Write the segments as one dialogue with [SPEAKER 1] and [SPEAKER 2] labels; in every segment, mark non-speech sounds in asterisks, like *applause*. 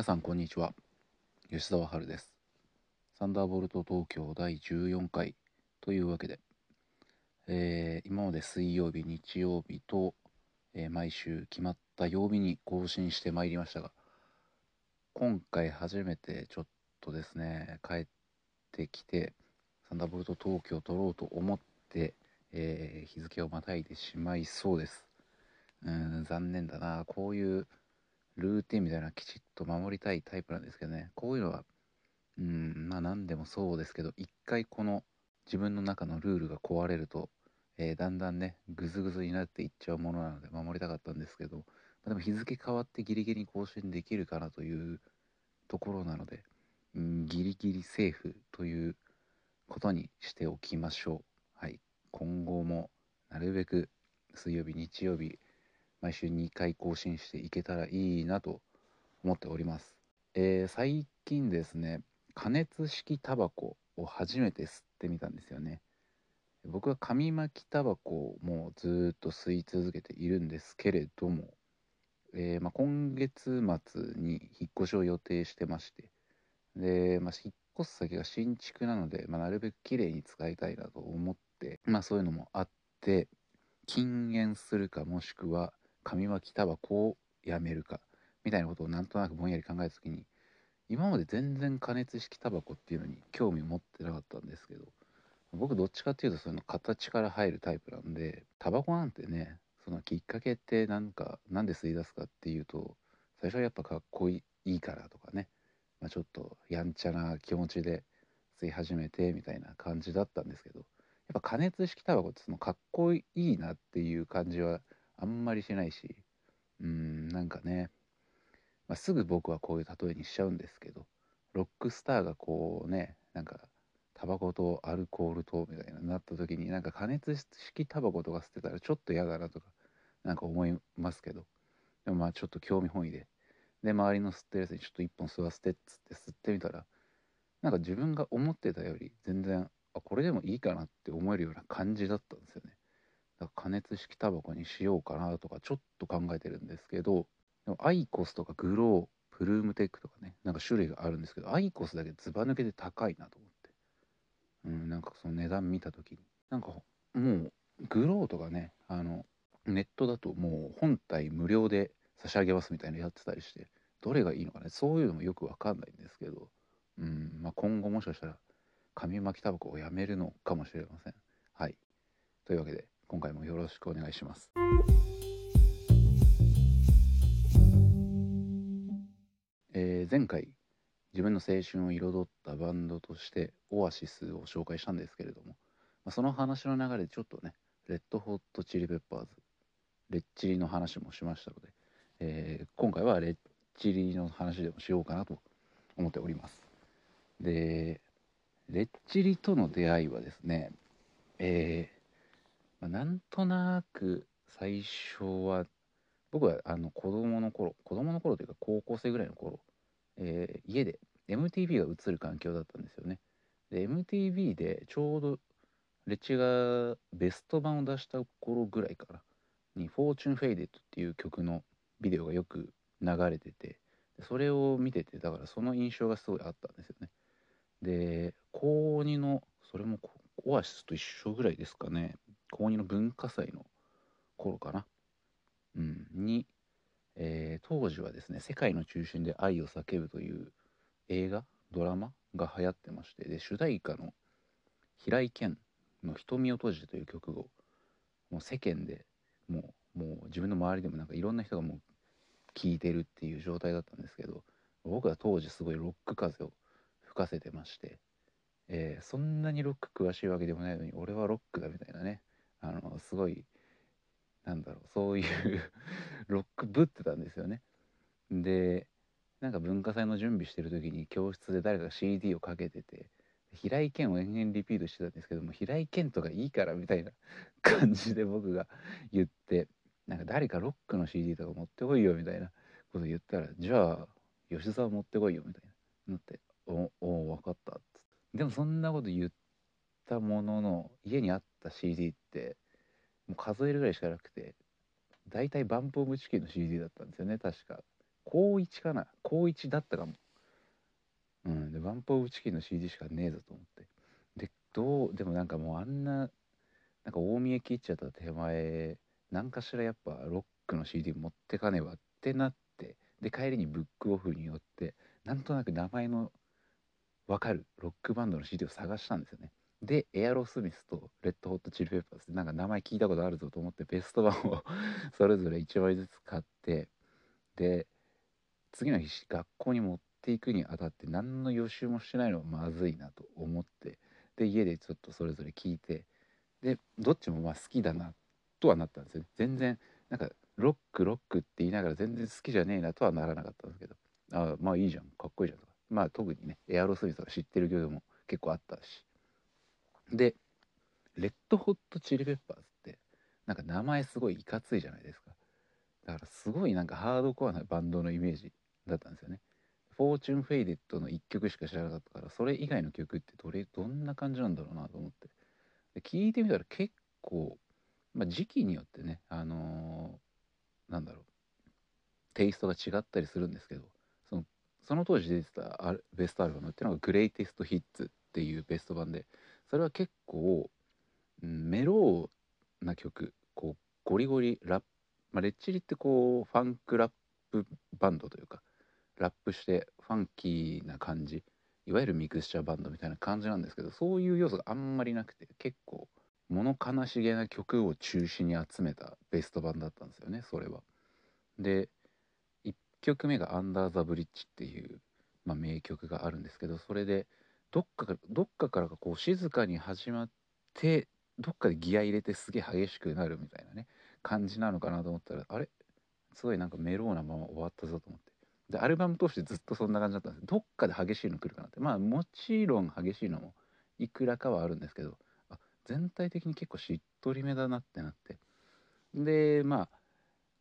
[SPEAKER 1] 皆さんこんにちは。吉沢春です。サンダーボルト東京第14回というわけで、えー、今まで水曜日日曜日と、えー、毎週決まった曜日に更新してまいりましたが今回初めてちょっとですね帰ってきてサンダーボルト東京を撮ろうと思って、えー、日付をまたいでしまいそうです。うん残念だな。こういうルーティンみたいなきちっと守りたいタイプなんですけどね。こういうのはうんまあ何でもそうですけど一回この自分の中のルールが壊れると、えー、だんだんねグズグズになっていっちゃうものなので守りたかったんですけど、まあ、でも日付変わってギリギリ更新できるかなというところなので、うん、ギリギリセーフということにしておきましょう。はい。今後もなるべく水曜日日曜日毎週2回更新していけたらいいなと思っております。えー、最近ですね、加熱式タバコを初めて吸ってみたんですよね。僕は紙巻きタバコをもうずっと吸い続けているんですけれども、えー、まあ、今月末に引っ越しを予定してまして、で、まあ、引っ越す先が新築なので、まあ、なるべく綺麗に使いたいなと思って、まあそういうのもあって、禁煙するかもしくは紙巻きタバコをやめるかみたいなことをなんとなくぼんやり考えた時に今まで全然加熱式タバコっていうのに興味を持ってなかったんですけど僕どっちかっていうとその形から入るタイプなんでタバコなんてねそのきっかけってなんかなんで吸い出すかっていうと最初はやっぱかっこいいからとかね、まあ、ちょっとやんちゃな気持ちで吸い始めてみたいな感じだったんですけどやっぱ加熱式タバコってそのかっこいいなっていう感じはあんまりしないしうんなんかね、まあ、すぐ僕はこういう例えにしちゃうんですけどロックスターがこうねなんかタバコとアルコールとみたいななった時になんか加熱式タバコとか吸ってたらちょっと嫌だなとかなんか思いますけどでもまあちょっと興味本位でで周りの吸ってるやつにちょっと一本吸わせてっつって吸ってみたらなんか自分が思ってたより全然あこれでもいいかなって思えるような感じだったんですよね。加熱式タバコにしようかなとかちょっと考えてるんですけどでもアイコスとかグロープルームテックとかねなんか種類があるんですけどアイコスだけずば抜けて高いなと思って。うんなんかその値段見た時に。なんかもうグローとかねあのネットだともう本体無料で差し上げますみたいなやってたりしてどれがいいのかねそういうのもよくわかんないんですけどうんまあ今後もしかしたら紙巻きタバコをやめるのかもしれません。はい。というわけで。今回もよろしくお願いします。えー、前回自分の青春を彩ったバンドとしてオアシスを紹介したんですけれども、まあ、その話の流れでちょっとねレッドホットチリペッパーズレッチリの話もしましたので、えー、今回はレッチリの話でもしようかなと思っておりますでレッチリとの出会いはですねえーまあ、なんとなく最初は僕はあの子供の頃子供の頃というか高校生ぐらいの頃、えー、家で MTV が映る環境だったんですよね。で MTV でちょうどレチがベスト版を出した頃ぐらいからに「Fortune Faded」っていう曲のビデオがよく流れててそれを見ててだからその印象がすごいあったんですよね。で高2のそれもオアシスと一緒ぐらいですかね。高2の文化祭の頃かな、うん、に、えー、当時はですね「世界の中心で愛を叫ぶ」という映画ドラマが流行ってましてで主題歌の平井堅の「瞳を閉じて」という曲をもう世間でもうもう自分の周りでもなんかいろんな人がもう聴いてるっていう状態だったんですけど僕は当時すごいロック風を吹かせてまして、えー、そんなにロック詳しいわけでもないのに俺はロックだみたいなねあのすごいなんだろうそういう *laughs* ロックぶってたんですよね。でなんか文化祭の準備してる時に教室で誰か CD をかけてて平井堅を延々リピートしてたんですけども平井堅とかいいからみたいな *laughs* 感じで僕が言ってなんか誰かロックの CD とか持ってこいよみたいなこと言ったらじゃあ吉沢持ってこいよみたいななっておお分かったっでもそんなこと言ったものの家にあっ CD ってもう数えるぐらいしかなくて大体バンプ・オブ・チキンの CD だったんですよね確か。高1かな高1だったかも。うんでバンプ・オブ・チキンの CD しかねえぞと思って。でどうでもなんかもうあんななんか大見え切っちゃった手前何かしらやっぱロックの CD 持ってかねばってなってで帰りにブックオフによってなんとなく名前の分かるロックバンドの CD を探したんですよね。でエアロスミスとレッドホットチリペッパーズなんか名前聞いたことあるぞと思ってベスト版を *laughs* それぞれ1枚ずつ買ってで次の日学校に持っていくにあたって何の予習もしてないのはまずいなと思ってで家でちょっとそれぞれ聞いてでどっちもまあ好きだなとはなったんですよ。全然なんかロックロックって言いながら全然好きじゃねえなとはならなかったんですけどあまあいいじゃんかっこいいじゃんとか。まあ特にねエアロスミスとか知ってる曲も結構あったし。でレッドホットチリペッパーズってなんか名前すごいいかついじゃないですか。だからすごいなんかハードコアなバンドのイメージだったんですよね。フォーチュンフェイデッドの1曲しか知らなかったからそれ以外の曲ってどれどんな感じなんだろうなと思って。で聞いてみたら結構、まあ、時期によってねあのー、なんだろうテイストが違ったりするんですけどそのその当時出てたベストアルバムっていうのが「グレイテストヒッツ」っていうベスト版でそれは結構、メローな曲こうゴリゴリラップ、まあ、レッチリってこうファンクラップバンドというかラップしてファンキーな感じいわゆるミクスチャーバンドみたいな感じなんですけどそういう要素があんまりなくて結構物悲しげな曲を中心に集めたベスト版だったんですよねそれは。で1曲目が「アンダー・ザ・ブリッジ」っていう、まあ、名曲があるんですけどそれでどっかからどっかからがこう静かに始まってどっかでギア入れてすげえ激しくなるみたいなね感じなのかなと思ったらあれ？すごいなんかメローなまま終わったぞと思って。でアルバム通してずっとそんな感じだったんです。どっかで激しいの来るかなって。まあもちろん激しいのもいくらかはあるんですけどあ全体的に結構しっとりめだなってなって。でまあ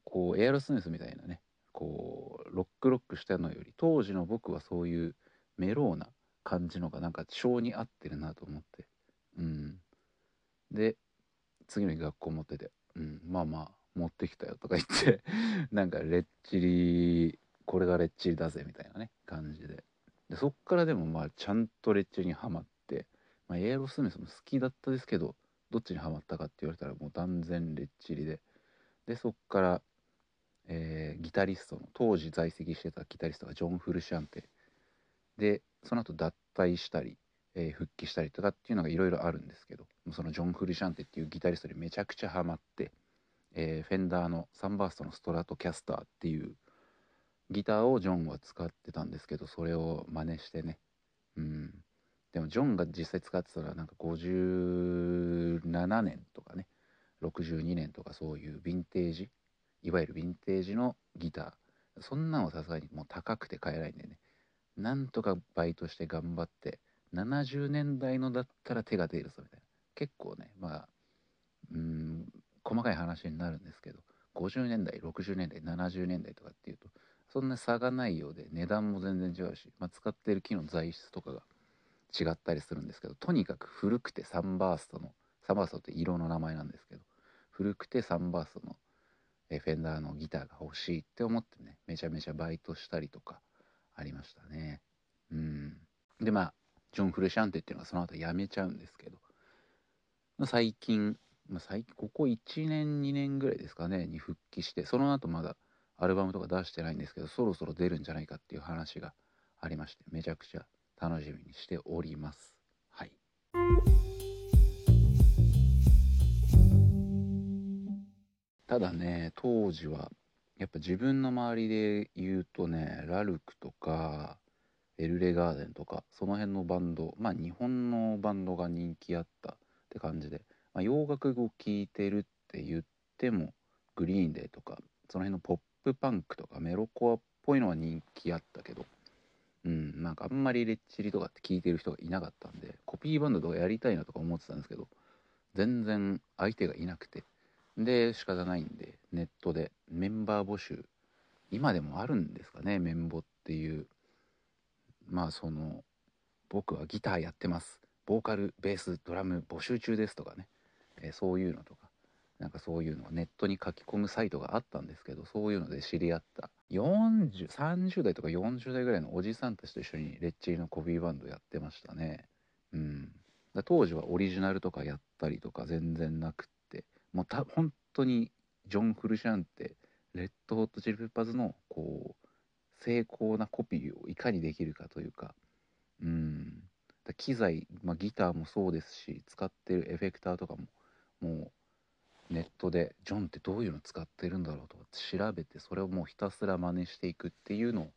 [SPEAKER 1] こうエアロスミスみたいなねこうロックロックしたのより当時の僕はそういうメローな感じのがなんか性に合ってるなと思って。うん。で次の日学校持ってて「うんまあまあ持ってきたよ」とか言って *laughs* なんかレッチリこれがレッチリだぜみたいなね感じで。でそっからでもまあちゃんとレッチリにはまって、まあ、エアロスミスも好きだったですけどどっちにはまったかって言われたらもう断然レッチリで。でそっから、えー、ギタリストの当時在籍してたギタリストがジョン・フルシャンテ。でその後脱退したり、えー、復帰したりとかっていうのがいろいろあるんですけどそのジョン・フルシャンテっていうギタリストにめちゃくちゃハマって、えー、フェンダーのサンバーストのストラトキャスターっていうギターをジョンは使ってたんですけどそれを真似してね。うん。でもジョンが実際使ってたらなんか57年とかね62年とかそういうヴィンテージいわゆるヴィンテージのギター。そんなんはさすがにもう高くて買えないんでね。なんとかバイトして頑張って70年代のだったら手が出るぞみたいな。結構ねまあうん細かい話になるんですけど50年代60年代70年代とかっていうとそんな差がないようで値段も全然違うし、まあ、使ってる木の材質とかが違ったりするんですけどとにかく古くてサンバーストのサンバーストって色の名前なんですけど古くてサンバーストのフェンダーのギターが欲しいって思ってねめちゃめちゃバイトしたりとかありましたね。うん。で、まあ、ジョン・フルシャンテっていうのはその後辞めちゃうんですけど、最近、まあ、最近、ここ1年、2年ぐらいですかね、に復帰して、その後まだアルバムとか出してないんですけど、そろそろ出るんじゃないかっていう話がありまして、めちゃくちゃ楽しみにしております。はい。ただね、当時はやっぱ自分の周りで言うとねラルクとかエルレガーデンとかその辺のバンドまあ日本のバンドが人気あったって感じで、まあ、洋楽語聴いてるって言ってもグリーンデーとかその辺のポップパンクとかメロコアっぽいのは人気あったけどうんなんかあんまりレッチリとかって聞いてる人がいなかったんでコピーバンドとかやりたいなとか思ってたんですけど全然相手がいなくて。で仕方ないんでネットで。メンバー募集。今でもあるんですかねメンボっていう。まあその僕はギターやってます。ボーカルベースドラム募集中ですとかね、えー、そういうのとか。なんかそういうのがネットに書き込むサイトがあったんですけどそういうので知り合った。4030代とか40代ぐらいのおじさんたちと一緒にレッチリのコピーバンドやってましたね。うん。当時はオリジナルとかやったりとか全然なくって。もうた本当にジョン・フルシャンってレッド・ホット・チリ・ペッパーズのこう精巧なコピーをいかにできるかというかうん機材、まあ、ギターもそうですし使ってるエフェクターとかももうネットでジョンってどういうの使ってるんだろうとか調べてそれをもうひたすら真似していくっていうのを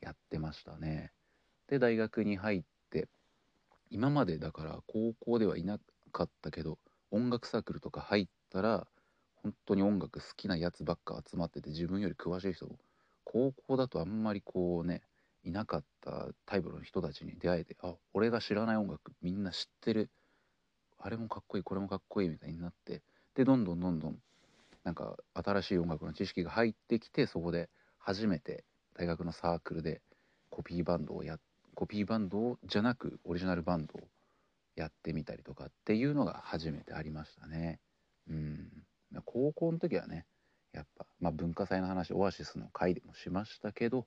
[SPEAKER 1] やってましたね。で大学に入って今までだから高校ではいなかったけど音楽サークルとか入ってたら本当に音楽好きなやつばっか集まってて自分より詳しい人も高校だとあんまりこうねいなかったタイプの人たちに出会えてあ俺が知らない音楽みんな知ってるあれもかっこいいこれもかっこいいみたいになってでどんどんどんどんなんか新しい音楽の知識が入ってきてそこで初めて大学のサークルでコピーバンドをやコピーバンドじゃなくオリジナルバンドをやってみたりとかっていうのが初めてありましたね。うん。高校の時はねやっぱ、まあ、文化祭の話オアシスの回でもしましたけど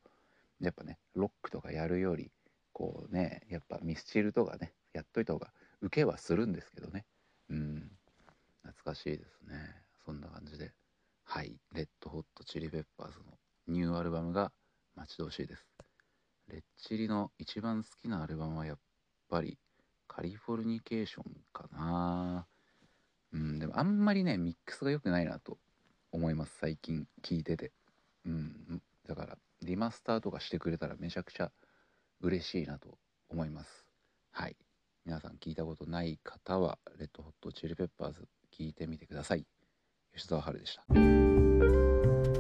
[SPEAKER 1] やっぱねロックとかやるよりこうねやっぱミスチルとかねやっといた方が受けはするんですけどね。うん。懐かしいですね。そんな感じで。はい。レッドホットチリペッパーズのニューアルバムが待ち遠しいです。レッチリの一番好きなアルバムはやっぱりカリフォルニケーションかな。あんまりねミックスが良くないなと思います最近聞いてて。うん。だからリマスターとかしてくれたらめちゃくちゃ嬉しいなと思います。はい。皆さん聞いたことない方はレッドホットチリペッパーズ聞いてみてください。吉沢春でした。